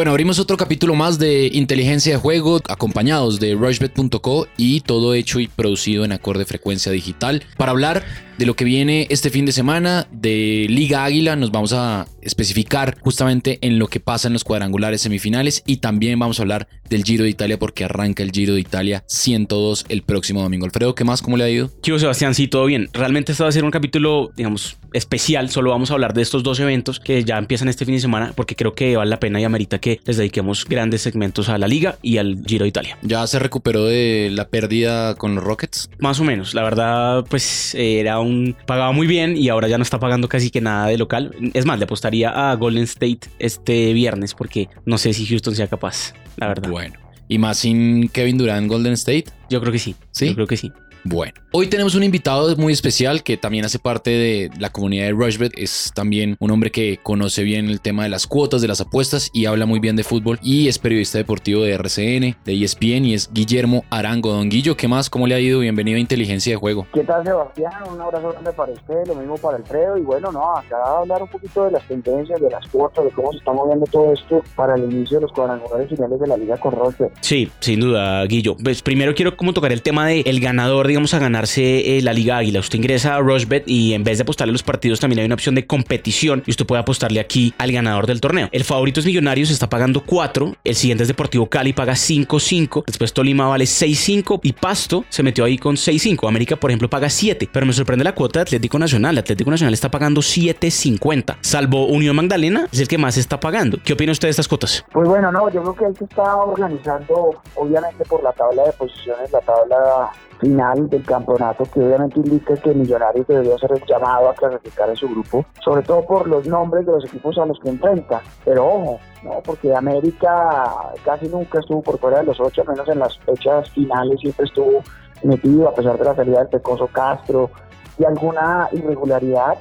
Bueno, abrimos otro capítulo más de Inteligencia de Juego, acompañados de rushbet.co y todo hecho y producido en acorde frecuencia digital. Para hablar de lo que viene este fin de semana de Liga Águila, nos vamos a especificar justamente en lo que pasa en los cuadrangulares semifinales y también vamos a hablar del Giro de Italia porque arranca el Giro de Italia 102 el próximo domingo. Alfredo, ¿qué más? ¿Cómo le ha ido? Chivo Sebastián, sí, todo bien. Realmente esto va a ser un capítulo, digamos, especial. Solo vamos a hablar de estos dos eventos que ya empiezan este fin de semana porque creo que vale la pena y amerita que les dediquemos grandes segmentos a la Liga y al Giro de Italia. ¿Ya se recuperó de la pérdida con los Rockets? Más o menos. La verdad, pues era un... pagaba muy bien y ahora ya no está pagando casi que nada de local. Es más, le apostaría a Golden State este viernes porque no sé si Houston sea capaz, la verdad. Bueno. ¿Y más sin Kevin Durant Golden State? Yo creo que sí. ¿Sí? Yo creo que sí. Bueno, hoy tenemos un invitado muy especial que también hace parte de la comunidad de Rushbet. Es también un hombre que conoce bien el tema de las cuotas, de las apuestas y habla muy bien de fútbol. Y es periodista deportivo de RCN, de ESPN y es Guillermo Arango. Don Guillo, ¿qué más? ¿Cómo le ha ido? Bienvenido a Inteligencia de Juego. ¿Qué tal, Sebastián? Un abrazo grande para usted, lo mismo para Alfredo. Y bueno, no, acá a hablar un poquito de las tendencias, de las cuotas, de cómo se está moviendo todo esto para el inicio de los cuadrangulares finales de la Liga con Rushbet. Sí, sin duda, Guillo. Pues primero quiero como tocar el tema del el ganador, digamos, a ganarse eh, la Liga Águila. Usted ingresa a Rushbet y en vez de apostarle a los partidos también hay una opción de competición y usted puede apostarle aquí al ganador del torneo. El favorito es Millonarios, está pagando 4. El siguiente es Deportivo Cali, paga 5-5. Después Tolima vale 6-5 y Pasto se metió ahí con 6-5. América, por ejemplo, paga 7. Pero me sorprende la cuota de Atlético Nacional. Atlético Nacional está pagando 7.50. Salvo Unión Magdalena, es el que más está pagando. ¿Qué opina usted de estas cuotas? Pues bueno, no, yo creo que él se está organizando, obviamente por la tabla de posiciones, la tabla final del campeonato, que obviamente indica que Millonarios debería ser llamado a clasificar en su grupo, sobre todo por los nombres de los equipos a los que enfrenta. Pero ojo, no, porque América casi nunca estuvo por fuera de los ocho, menos en las fechas finales siempre estuvo metido, a pesar de la salida del Pecoso Castro y alguna irregularidad.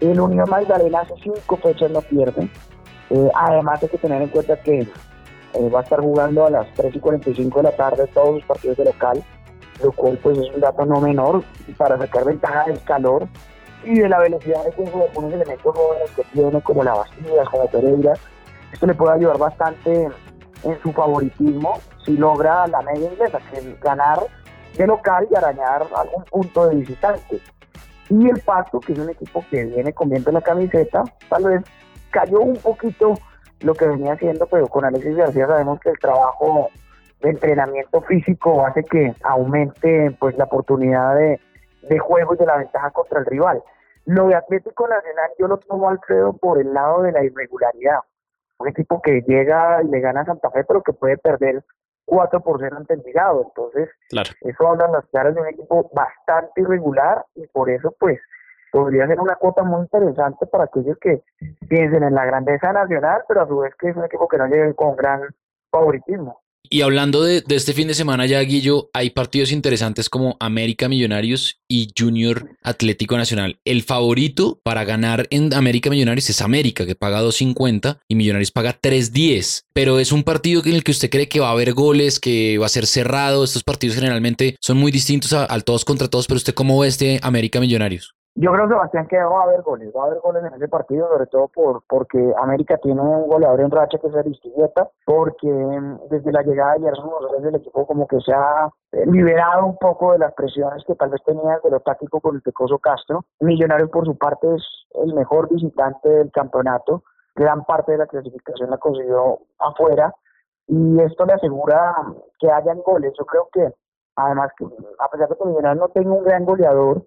El Unión Magdalena hace cinco fechas no pierde. Eh, además hay que tener en cuenta que eh, va a estar jugando a las 3 y 45 de la tarde todos los partidos de local lo cual pues es un dato no menor para sacar ventaja del calor y de la velocidad de juego de algunos elementos jóvenes que tiene como la Bastidas, como Pereira. Esto le puede ayudar bastante en su favoritismo si logra la media inglesa, que es ganar de local y arañar algún punto de visitante. Y el Pasto, que es un equipo que viene comiendo la camiseta, tal vez cayó un poquito lo que venía haciendo, pero con Alexis García sabemos que el trabajo de entrenamiento físico hace que aumente pues la oportunidad de, de juego y de la ventaja contra el rival. Lo de Atlético Nacional yo lo tomo Alfredo por el lado de la irregularidad. Un equipo que llega y le gana a Santa Fe, pero que puede perder 4 por 0 ante Envigado. Entonces, eso habla las caras de un equipo bastante irregular y por eso, pues, podría ser una cuota muy interesante para aquellos que piensen en la grandeza nacional, pero a su vez que es un equipo que no llegue con gran favoritismo. Y hablando de, este fin de semana ya, Guillo, hay partidos interesantes como América Millonarios y Junior Atlético Nacional. El favorito para ganar en América Millonarios es América, que paga 2.50 y Millonarios paga 3.10. Pero es un partido en el que usted cree que va a haber goles, que va a ser cerrado. Estos partidos generalmente son muy distintos al todos contra todos, pero usted cómo ve este América Millonarios? Yo creo, Sebastián, que va a haber goles, va a haber goles en ese partido, sobre todo por porque América tiene un goleador en racha que es Aristivieta, porque mm, desde la llegada de Gerson González del equipo como que se ha eh, liberado un poco de las presiones que tal vez tenía de lo táctico con el Tecoso Castro. Millonarios, por su parte, es el mejor visitante del campeonato, gran parte de la clasificación la consiguió afuera, y esto le asegura que hayan goles. Yo creo que, además, que a pesar de que Millonarios no tenga un gran goleador,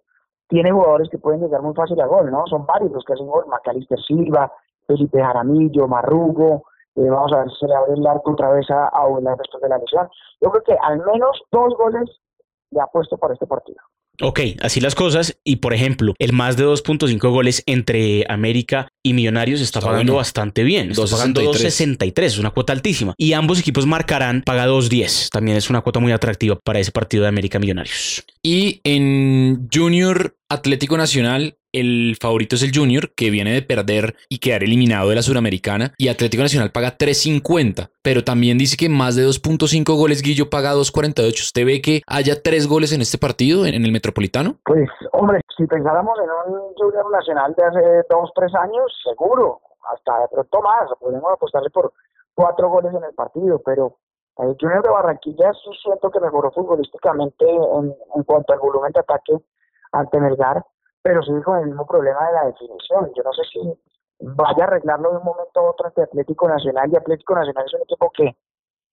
tiene jugadores que pueden llegar muy fácil a gol, ¿no? Son varios los que hacen gol, Macalister Silva, Felipe Jaramillo, Marrugo, eh, vamos a ver si se le abre el arco otra vez a, a después de la lesión. Yo creo que al menos dos goles le ha puesto para este partido. Ok, así las cosas. Y por ejemplo, el más de 2.5 goles entre América y Millonarios está, pagando bastante bien. Está pagando 2.63, es una cuota altísima. Y ambos equipos marcarán, paga 2.10. También es una cuota muy atractiva para ese partido de América Millonarios. Y en Junior Atlético Nacional, el favorito es el Junior, que viene de perder y quedar eliminado de la Suramericana, y Atlético Nacional paga 3.50, pero también dice que más de 2.5 goles Guillo paga 2.48. ¿Usted ve que haya tres goles en este partido, en, el Metropolitano? Pues, hombre, si pensáramos en un Junior Nacional de hace dos, tres años, seguro, hasta de pronto más, podemos apostarle por cuatro goles en el partido, pero el Junior de Barranquilla sí siento que mejoró futbolísticamente en, en cuanto al volumen de ataque ante Melgar, pero sí con el mismo problema de la definición. Yo no sé si vaya a arreglarlo de un momento a otro ante Atlético Nacional y Atlético Nacional es un equipo que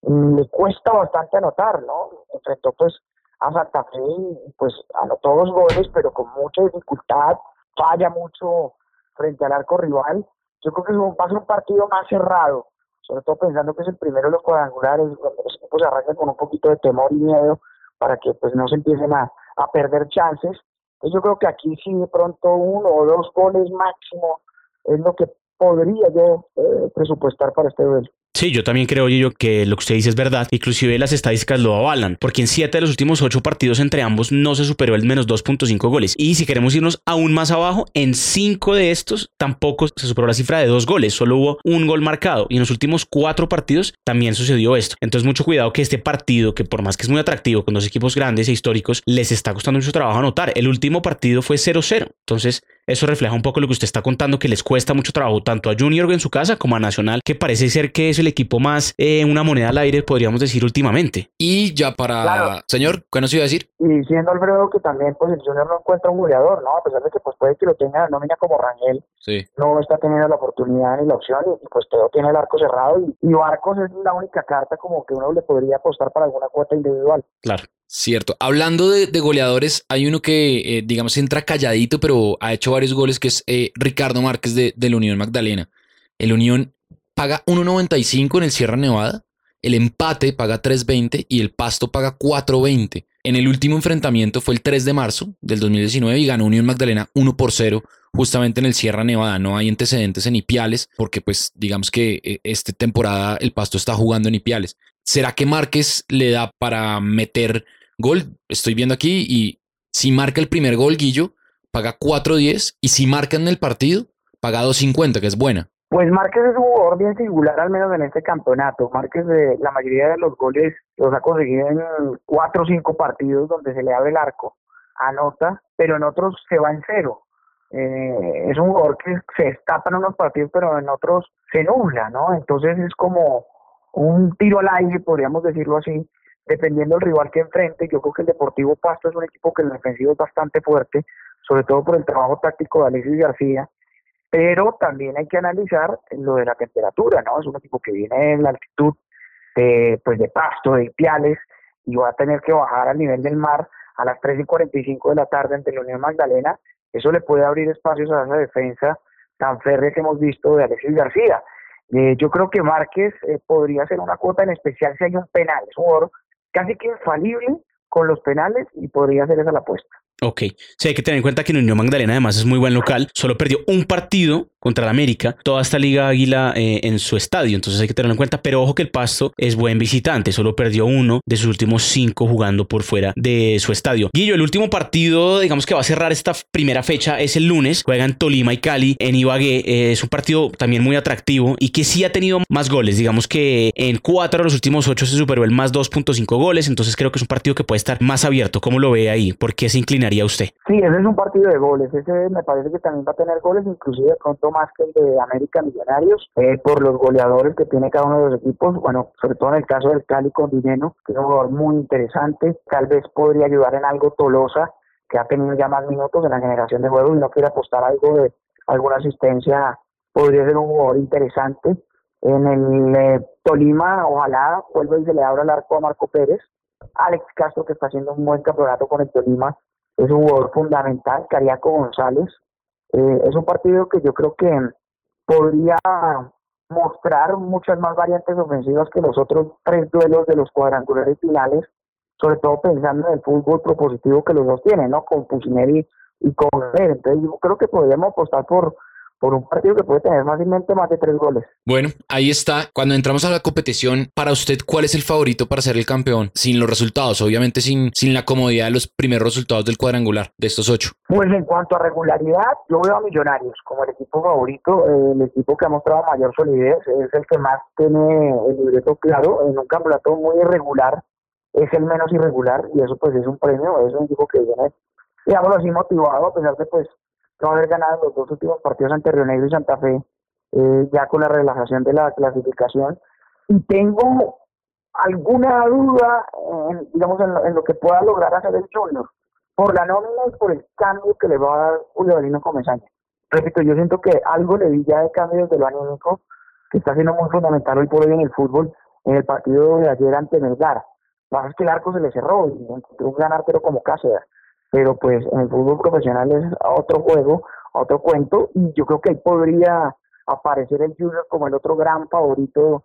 mm, le cuesta bastante anotar, ¿no? Enfrentó pues a Santa Fe y pues anotó dos goles, pero con mucha dificultad, falla mucho frente al arco rival. Yo creo que va a un partido más cerrado, sobre todo pensando que es el primero de los cuadrangulares, donde los equipos arrancan con un poquito de temor y miedo para que pues no se empiecen a, a perder chances. Entonces yo creo que aquí sí de pronto uno o dos goles máximo es lo que podría yo eh, presupuestar para este duelo. Sí, yo también creo, yo que lo que usted dice es verdad. Inclusive las estadísticas lo avalan, porque en siete de los últimos ocho partidos entre ambos no se superó el menos 2.5 goles. Y si queremos irnos aún más abajo, en cinco de estos tampoco se superó la cifra de dos goles, solo hubo un gol marcado. Y en los últimos cuatro partidos también sucedió esto. Entonces mucho cuidado que este partido, que por más que es muy atractivo con dos equipos grandes e históricos, les está costando mucho trabajo anotar. El último partido fue 0-0. Entonces eso refleja un poco lo que usted está contando, que les cuesta mucho trabajo tanto a Junior en su casa como a Nacional, que parece ser que es el equipo más eh, una moneda al aire, podríamos decir últimamente. Y ya para, señor, ¿qué nos iba a decir? Y siendo Alfredo que también pues el Junior no encuentra un goleador, ¿no? A pesar de que pues puede que lo tenga no nómina como Rangel, sí. no está teniendo la oportunidad ni la opción y, pues todo tiene el arco cerrado y, y Barcos es la única carta como que uno le podría apostar para alguna cuota individual. Claro. Cierto. Hablando de, goleadores, hay uno que, eh, digamos, entra calladito, pero ha hecho varios goles, que es eh, Ricardo Márquez de, de, la Unión Magdalena. El Unión paga 1.95 en el Sierra Nevada, el empate paga 3.20 y el Pasto paga 4.20. En el último enfrentamiento fue el 3 de marzo del 2019 y ganó Unión Magdalena 1 por 0 justamente en el Sierra Nevada. No hay antecedentes en Ipiales porque pues digamos que eh, esta temporada el Pasto está jugando en Ipiales. ¿Será que Márquez le da para meter gol, estoy viendo aquí, y si marca el primer gol, Guillo, paga 4.10, y si marca en el partido, paga 2.50, que es buena. Pues Márquez es un jugador bien singular, al menos en este campeonato. Márquez, de, la mayoría de los goles los ha conseguido en cuatro o cinco partidos donde se le abre el arco, anota, pero en otros se va en cero. Eh, es un jugador que se destapa en unos partidos, pero en otros se nubla, ¿no? Entonces es como un tiro al aire, podríamos decirlo así, dependiendo del rival que enfrente, yo creo que el Deportivo Pasto es un equipo que en defensivo es bastante fuerte, sobre todo por el trabajo táctico de Alexis García, pero también hay que analizar lo de la temperatura, ¿no? Es un equipo que viene en la altitud de, pues de Pasto, de Ipiales, y va a tener que bajar al nivel del mar a las 3 y 45 de la tarde ante la Unión Magdalena, eso le puede abrir espacios a esa defensa tan férrea que hemos visto de Alexis García. Eh, yo creo que Márquez eh, podría ser una cuota en especial si hay un penal, es un jugador casi que infalible con los penales y podría ser esa la apuesta. Ok, sí, hay que tener en cuenta que en Unión Magdalena además es muy buen local, solo perdió un partido contra el América, toda esta Liga Águila eh, en su estadio, entonces hay que tenerlo en cuenta, pero ojo que el Pasto es buen visitante, solo perdió uno de sus últimos cinco jugando por fuera de su estadio. Guillo, el último partido, digamos que va a cerrar esta primera fecha es el lunes, juegan Tolima y Cali en Ibagué, eh, es un partido también muy atractivo y que sí ha tenido más goles, digamos que en cuatro de los últimos ocho se superó el más 2.5 goles, entonces creo que es un partido que puede estar más abierto, ¿cómo lo ve ahí? ¿Por qué se Sí, ese es un partido de goles, ese me parece que también va a tener goles, inclusive pronto más que el de América Millonarios, eh, por los goleadores que tiene cada uno de los equipos, bueno, sobre todo en el caso del Cali con Dineno, que es un jugador muy interesante, tal vez podría ayudar en algo Tolosa, que ha tenido ya más minutos en la generación de juego y no quiere apostar algo de alguna asistencia, podría ser un jugador interesante. En el eh, Tolima, ojalá vuelva y se le abra el arco a Marco Pérez. Alex Castro, que está haciendo un buen campeonato con el Tolima, es un jugador fundamental, Cariaco González. Eh, es un partido que yo creo que podría mostrar muchas más variantes ofensivas que los otros tres duelos de los cuadrangulares finales, sobre todo pensando en el fútbol propositivo que los dos tienen, ¿no? Con Pusineri y con Entonces yo creo que podríamos apostar por por un partido que puede tener fácilmente más de tres goles. Bueno, ahí está. Cuando entramos a la competición, para usted, ¿cuál es el favorito para ser el campeón? Sin los resultados, obviamente sin, sin la comodidad de los primeros resultados del cuadrangular, de estos ocho. Pues en cuanto a regularidad, yo veo a Millonarios como el equipo favorito, el equipo que ha mostrado mayor solidez, es el que más tiene el libreto claro, en un campeonato muy irregular, es el menos irregular y eso pues es un premio, es un equipo que viene, digamos así, motivado a pesar de pues no haber ganado los dos últimos partidos ante Río Negro y Santa Fe, eh, ya con la relajación de la clasificación. y tengo alguna duda, en, digamos, en lo, que pueda lograr hacer el Junior, por la nómina y por el cambio que le va a dar Julio Avelino Comesaña. Repito, yo siento que algo le vi ya de cambio desde lo anímico, que está siendo muy fundamental hoy por hoy en el fútbol, en el partido de ayer ante Melgar. Lo que que el arco se le cerró y encontró un gran arquero como Cáceres. Pero pues en el fútbol profesional es otro juego, otro cuento, y yo creo que ahí podría aparecer el Junior como el otro gran favorito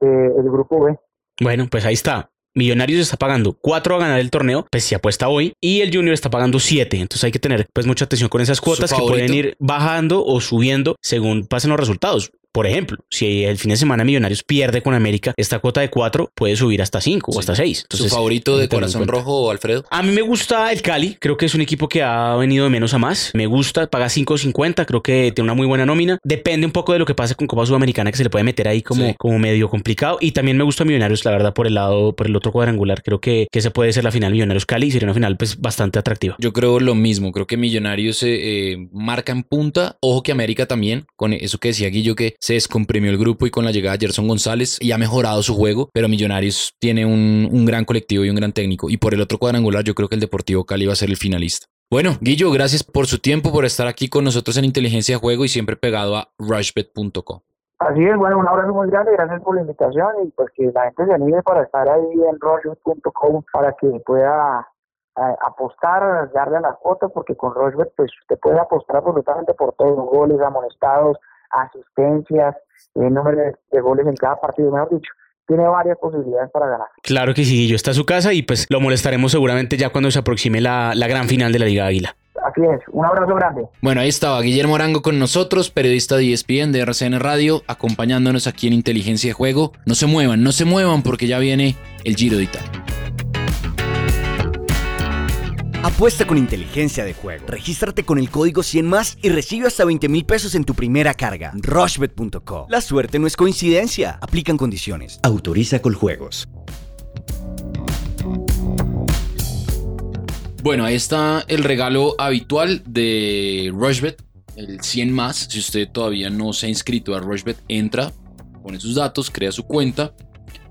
del grupo B. Bueno, pues ahí está. Millonarios está pagando 4 a ganar el torneo, pues si apuesta hoy, y el Junior está pagando 7. Entonces hay que tener pues mucha atención con esas cuotas que pueden ir bajando o subiendo según pasen los resultados. Por ejemplo, si el fin de semana Millonarios pierde con América, esta cuota de 4 puede subir hasta 5 o hasta 6. ¿Tu favorito de corazón rojo, Alfredo? A mí me gusta el Cali. Creo que es un equipo que ha venido de menos a más. Me gusta, paga 5.50. Creo que tiene una muy buena nómina. Depende un poco de lo que pase con Copa Sudamericana, que se le puede meter ahí como, como medio complicado. Y también me gusta Millonarios, la verdad, por el lado, por el otro cuadrangular. Creo que, que se puede ser la final Millonarios Cali. Sería una final pues bastante atractiva. Yo creo lo mismo. Creo que Millonarios eh, marca en punta. Ojo que América también, con eso que decía Guillo, que se descomprimió el grupo y con la llegada de Gerson González y ha mejorado su juego, pero Millonarios tiene un, un gran colectivo y un gran técnico. Y por el otro cuadrangular, yo creo que el Deportivo Cali va a ser el finalista. Bueno, Guillo, gracias por su tiempo, por estar aquí con nosotros en Inteligencia de Juego y siempre pegado a rushbet.com. Así es, bueno, un abrazo muy grande, gracias por la invitación y pues que la gente se anime para estar ahí en rushbet.com para que pueda eh, apostar, darle a las fotos, porque con Rushbet pues usted puede apostar absolutamente por todos los goles, amonestados, asistencias, el número de, goles en cada partido, mejor dicho tiene varias posibilidades para ganar. Claro que sí, yo está a su casa y pues lo molestaremos seguramente ya cuando se aproxime la, la, gran final de la Liga Águila. Así es, un abrazo grande. Bueno, ahí estaba Guillermo Arango con nosotros, periodista de ESPN de RCN Radio, acompañándonos aquí en Inteligencia de Juego. No se muevan, no se muevan porque ya viene el Giro de Italia. Apuesta con inteligencia de juego. Regístrate con el código 100 más y recibe hasta 20 mil pesos en tu primera carga. Rushbet.co. La suerte no es coincidencia. Aplican condiciones. Autoriza con juegos. Bueno, ahí está el regalo habitual de Rushbet, el 100 más. Si usted todavía no se ha inscrito a Rushbet, entra, pone sus datos, crea su cuenta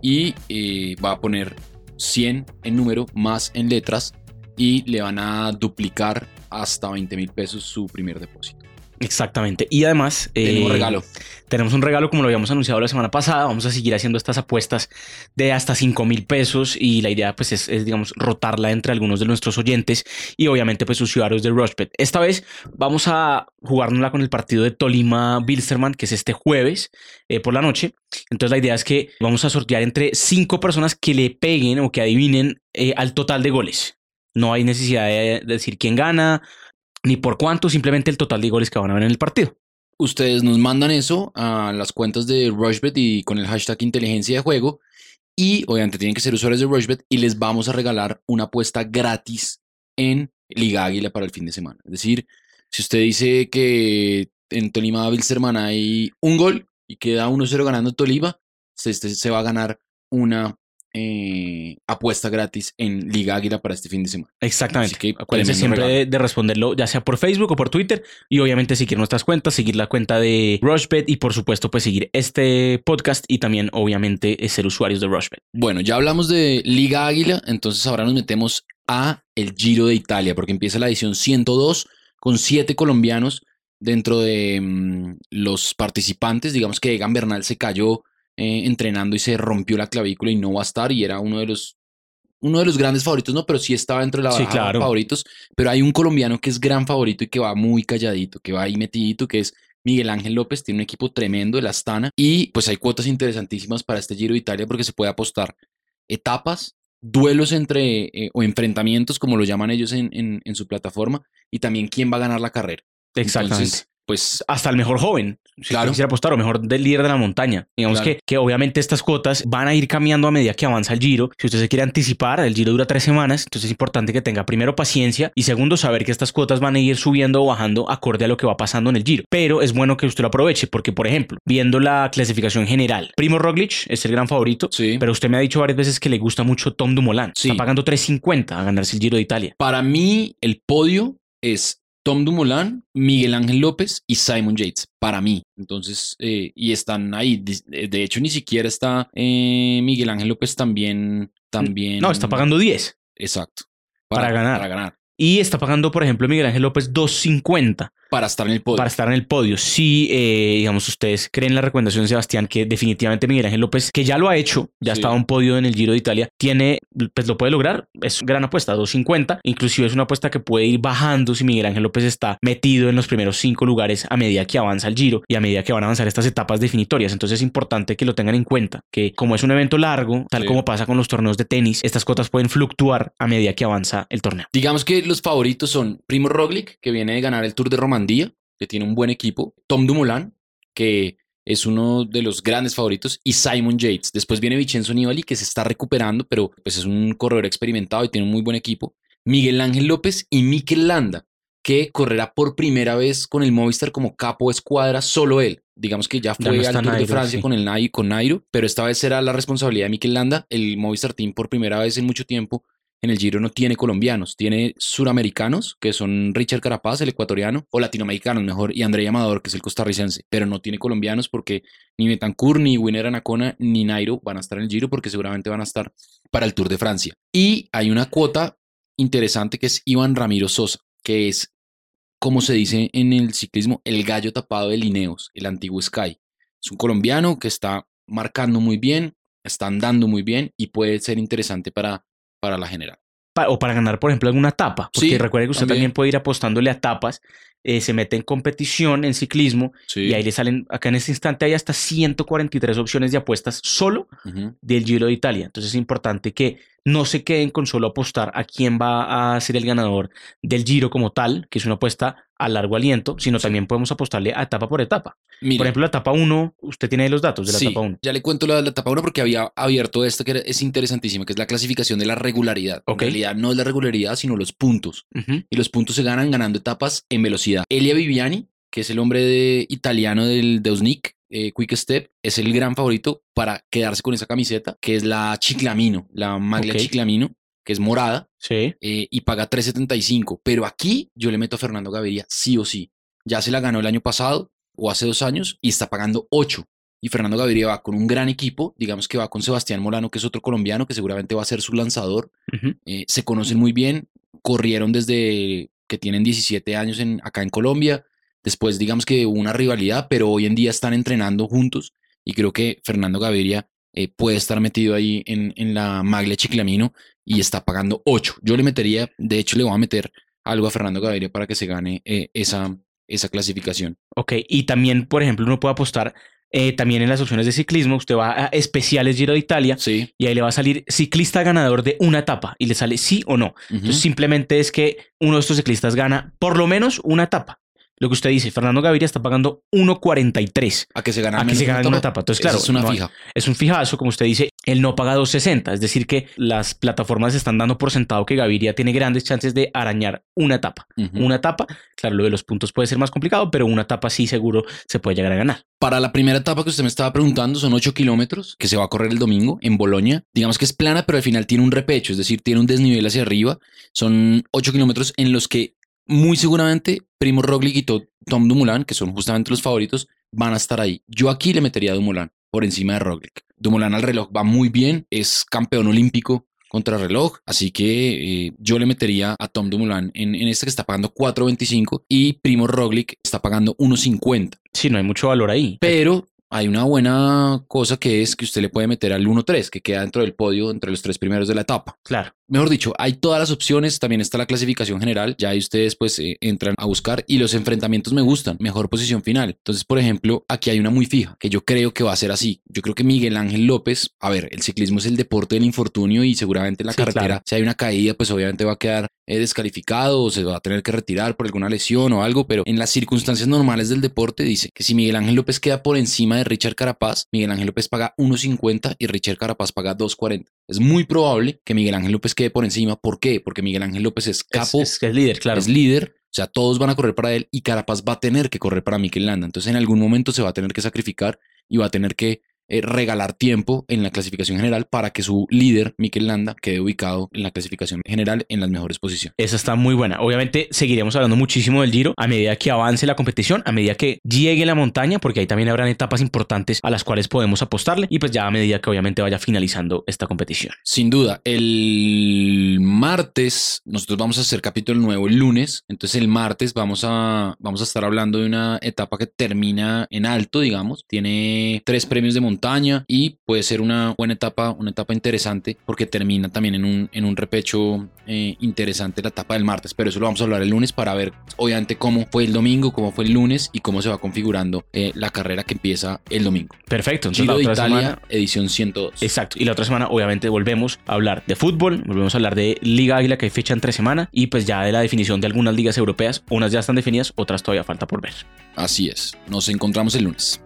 y eh, va a poner 100 en número más en letras y le van a duplicar hasta 20 mil pesos su primer depósito. Exactamente. Y además... Tenemos un eh, regalo. Tenemos un regalo como lo habíamos anunciado la semana pasada. Vamos a seguir haciendo estas apuestas de hasta 5 mil pesos y la idea pues es, digamos, rotarla entre algunos de nuestros oyentes y obviamente pues usuarios de Rushbet. Esta vez vamos a jugárnosla con el partido de Tolima Bilsterman, que es este jueves eh, por la noche. Entonces la idea es que vamos a sortear entre 5 personas que le peguen o que adivinen eh, al total de goles. No hay necesidad de decir quién gana, ni por cuánto, simplemente el total de goles que van a ver en el partido. Ustedes nos mandan eso a las cuentas de Rushbet y con el hashtag inteligencia de juego. Y obviamente tienen que ser usuarios de Rushbet y les vamos a regalar una apuesta gratis en Liga Águila para el fin de semana. Es decir, si usted dice que en Tolima Bilsterman hay un gol y queda 1-0 ganando Tolima, se, se va a ganar una eh, apuesta gratis en Liga Águila para este fin de semana. Exactamente. Así que acuérdense siempre de, responderlo, ya sea por Facebook o por Twitter. Y obviamente seguir nuestras cuentas, seguir la cuenta de Rushbet y por supuesto, pues seguir este podcast y también, obviamente, ser usuarios de Rushbet. Bueno, ya hablamos de Liga Águila, entonces ahora nos metemos a el Giro de Italia, porque empieza la edición 102 con siete colombianos dentro de mm, los participantes. Digamos que Egan Bernal se cayó eh, entrenando y se rompió la clavícula y no va a estar y era uno de los uno de los grandes favoritos, no, pero sí estaba dentro de la sí, favoritos. Pero hay un colombiano que es gran favorito y que va muy calladito, que va ahí metidito, que es Miguel Ángel López, tiene un equipo tremendo de la Astana y pues hay cuotas interesantísimas para este Giro de Italia porque se puede apostar etapas, duelos entre eh, o enfrentamientos, como lo llaman ellos en, en, su plataforma, y también quién va a ganar la carrera. Exactamente pues hasta el mejor joven, si claro. quisiera apostar, o mejor del líder de la montaña. Digamos que, que obviamente estas cuotas van a ir cambiando a medida que avanza el giro. Si usted se quiere anticipar, el giro dura tres semanas, entonces es importante que tenga primero paciencia y segundo saber que estas cuotas van a ir subiendo o bajando acorde a lo que va pasando en el giro. Pero es bueno que usted lo aproveche porque, por ejemplo, viendo la clasificación general, Primo Roglic es el gran favorito, sí. pero usted me ha dicho varias veces que le gusta mucho Tom Dumoulin. Sí. Está pagando 3.50 a ganarse el giro de Italia. Para mí, el podio es Tom Dumoulin, Miguel Ángel López y Simon Yates, para mí. Entonces, eh, y están ahí. De, de hecho, ni siquiera está eh, Miguel Ángel López también, también. No, está pagando 10 Exacto. Para ganar. Para ganar. Y está pagando, por ejemplo, Miguel Ángel López 250 Para estar en el podio. para estar en el podio. Si, eh, digamos, ustedes creen la recomendación de Sebastián que definitivamente Miguel Ángel López, que ya lo ha hecho, ya Sí. estaba un podio en el Giro de Italia, tiene, pues lo puede lograr, es gran apuesta, 250, inclusive es una apuesta que puede ir bajando si Miguel Ángel López está metido en los primeros cinco lugares a medida que avanza el Giro y a medida que van a avanzar estas etapas definitorias. Entonces es importante que lo tengan en cuenta, que como es un evento largo, tal Sí. como pasa con los torneos de tenis, estas cotas pueden fluctuar a medida que avanza el torneo. Digamos que los favoritos son Primo Roglic, que viene de ganar el Tour de Romandía, que tiene un buen equipo. Tom Dumoulin, que es uno de los grandes favoritos. Y Simon Yates. Después viene Vincenzo Nibali, que se está recuperando, pero pues es un corredor experimentado y tiene un muy buen equipo. Miguel Ángel López y Mikel Landa, que correrá por primera vez con el Movistar como capo de escuadra, solo él. Digamos que ya Ya fue no al Tour de Nairo, Francia sí. con el Nai- con Nairo, pero esta vez será la responsabilidad de Mikel Landa. El Movistar Team por primera vez en mucho tiempo en el Giro no tiene colombianos, tiene suramericanos, que son Richard Carapaz, el ecuatoriano, o latinoamericanos mejor, y André Amador, que es el costarricense, pero no tiene colombianos porque ni Betancourt, ni Winner Anacona, ni Nairo van a estar en el Giro porque seguramente van a estar para el Tour de Francia. Y hay una cuota interesante que es Iván Ramiro Sosa, que es, como se dice en el ciclismo, el gallo tapado de Lineos, el antiguo Sky. Es un colombiano que está marcando muy bien, está andando muy bien y puede ser interesante para, para la general. Pa- o para ganar, por ejemplo, alguna etapa. Porque Sí, recuerde que usted también. también puede ir apostándole a etapas, eh, se mete en competición en ciclismo Sí. y ahí le salen, acá en este instante hay hasta 143 opciones de apuestas solo del Giro de Italia. Entonces es importante que no se queden con solo apostar a quién va a ser el ganador del Giro como tal, que es una apuesta a largo aliento, sino también podemos apostarle a etapa por etapa. Por ejemplo, la etapa 1, usted tiene los datos de la sí, etapa 1. ya le cuento la, la etapa 1 porque había abierto esto que es interesantísimo, que es la clasificación de la regularidad. Ok. En realidad no es la regularidad, sino los puntos. Y los puntos se ganan ganando etapas en velocidad. Elia Viviani, que es el hombre de, italiano del Deusnik, eh, Quick Step, es el gran favorito para quedarse con esa camiseta, que es la Chiclamino, la maglia. Chiclamino, que es morada, Sí. eh, y paga 3.75. Pero aquí yo le meto a Fernando Gaviria sí o sí. Ya se la ganó el año pasado o hace dos años y está pagando 8. Y Fernando Gaviria va con un gran equipo, digamos que va con Sebastián Molano, que es otro colombiano, que seguramente va a ser su lanzador. Eh, se conocen muy bien, corrieron desde que tienen 17 años en, acá en Colombia. Después, digamos que hubo una rivalidad, pero hoy en día están entrenando juntos y creo que Fernando Gaviria eh, puede estar metido ahí en, en la Maglia Chiclamino y está pagando 8. Yo le metería, de hecho, le voy a meter algo a Fernando Gaviria para que se gane eh, esa, esa clasificación. Ok, y también, por ejemplo, uno puede apostar eh, también en las opciones de ciclismo. Usted va a especiales Giro de Italia Sí. y ahí le va a salir ciclista ganador de una etapa y le sale sí o no. Entonces simplemente es que uno de estos ciclistas gana por lo menos una etapa. Lo que usted dice, Fernando Gaviria está pagando 1.43. a que se gane a que se gane una etapa. Entonces, claro, es una no fija. Es un fijazo, como usted dice, él no paga 2.60. Es decir, que las plataformas están dando por sentado que Gaviria tiene grandes chances de arañar una etapa. Una etapa, claro, lo de los puntos puede ser más complicado, pero una etapa sí seguro se puede llegar a ganar. Para la primera etapa que usted me estaba preguntando, son 8 kilómetros que se va a correr el domingo en Bolonia. Digamos que es plana, pero al final tiene un repecho, es decir, tiene un desnivel hacia arriba. Son 8 kilómetros en los que muy seguramente Primo Roglic y To- Tom Dumoulin, que son justamente los favoritos, van a estar ahí. Yo aquí le metería a Dumoulin por encima de Roglic. Dumoulin al reloj va muy bien, es campeón olímpico contra reloj, así que eh, yo le metería a Tom Dumoulin en, en este que está pagando 4.25 y Primo Roglic está pagando 1.50. Sí, no hay mucho valor ahí. Pero hay una buena cosa que es que usted le puede meter al 1-3, que queda dentro del podio entre los tres primeros de la etapa. Claro. Mejor dicho, hay todas las opciones, también está la clasificación general, ya ahí ustedes pues eh, entran a buscar y los enfrentamientos me gustan, mejor posición final. Entonces, por ejemplo, aquí hay una muy fija, que yo creo que va a ser así. Yo creo que Miguel Ángel López, a ver, el ciclismo es el deporte del infortunio y seguramente en la Sí, carretera, claro. si hay una caída, pues obviamente va a quedar eh, descalificado o se va a tener que retirar por alguna lesión o algo, pero en las circunstancias normales del deporte dice que si Miguel Ángel López queda por encima de Richard Carapaz, Miguel Ángel López paga 1.50 y Richard Carapaz paga 2.40. Es muy probable que Miguel Ángel López quede por encima. ¿Por qué? Porque Miguel Ángel López es capo, es es líder, claro. es líder, o sea, todos van a correr para él y Carapaz va a tener que correr para Mikel Landa. Entonces en algún momento se va a tener que sacrificar y va a tener que eh, regalar tiempo en la clasificación general para que su líder, Mikel Landa, quede ubicado en la clasificación general en las mejores posiciones. Esa está muy buena. Obviamente seguiremos hablando muchísimo del Giro a medida que avance la competición, a medida que llegue la montaña, porque ahí también habrán etapas importantes a las cuales podemos apostarle y pues ya a medida que obviamente vaya finalizando esta competición. Sin duda, el martes nosotros vamos a hacer capítulo nuevo el lunes, entonces el martes vamos a, vamos a estar hablando de una etapa que termina en alto, digamos, tiene tres premios de montaña y puede ser una buena etapa, una etapa interesante porque termina también en un, en un repecho eh, interesante la etapa del martes, pero eso lo vamos a hablar el lunes para ver obviamente cómo fue el domingo, cómo fue el lunes y cómo se va configurando eh, la carrera que empieza el domingo. Perfecto. Entonces, Giro de Italia, semana, edición 102. Exacto. Y la otra semana obviamente volvemos a hablar de fútbol, volvemos a hablar de Liga Águila que hay fecha entre semana y pues ya de la definición de algunas ligas europeas, unas ya están definidas, otras todavía falta por ver. Así es. Nos encontramos el lunes.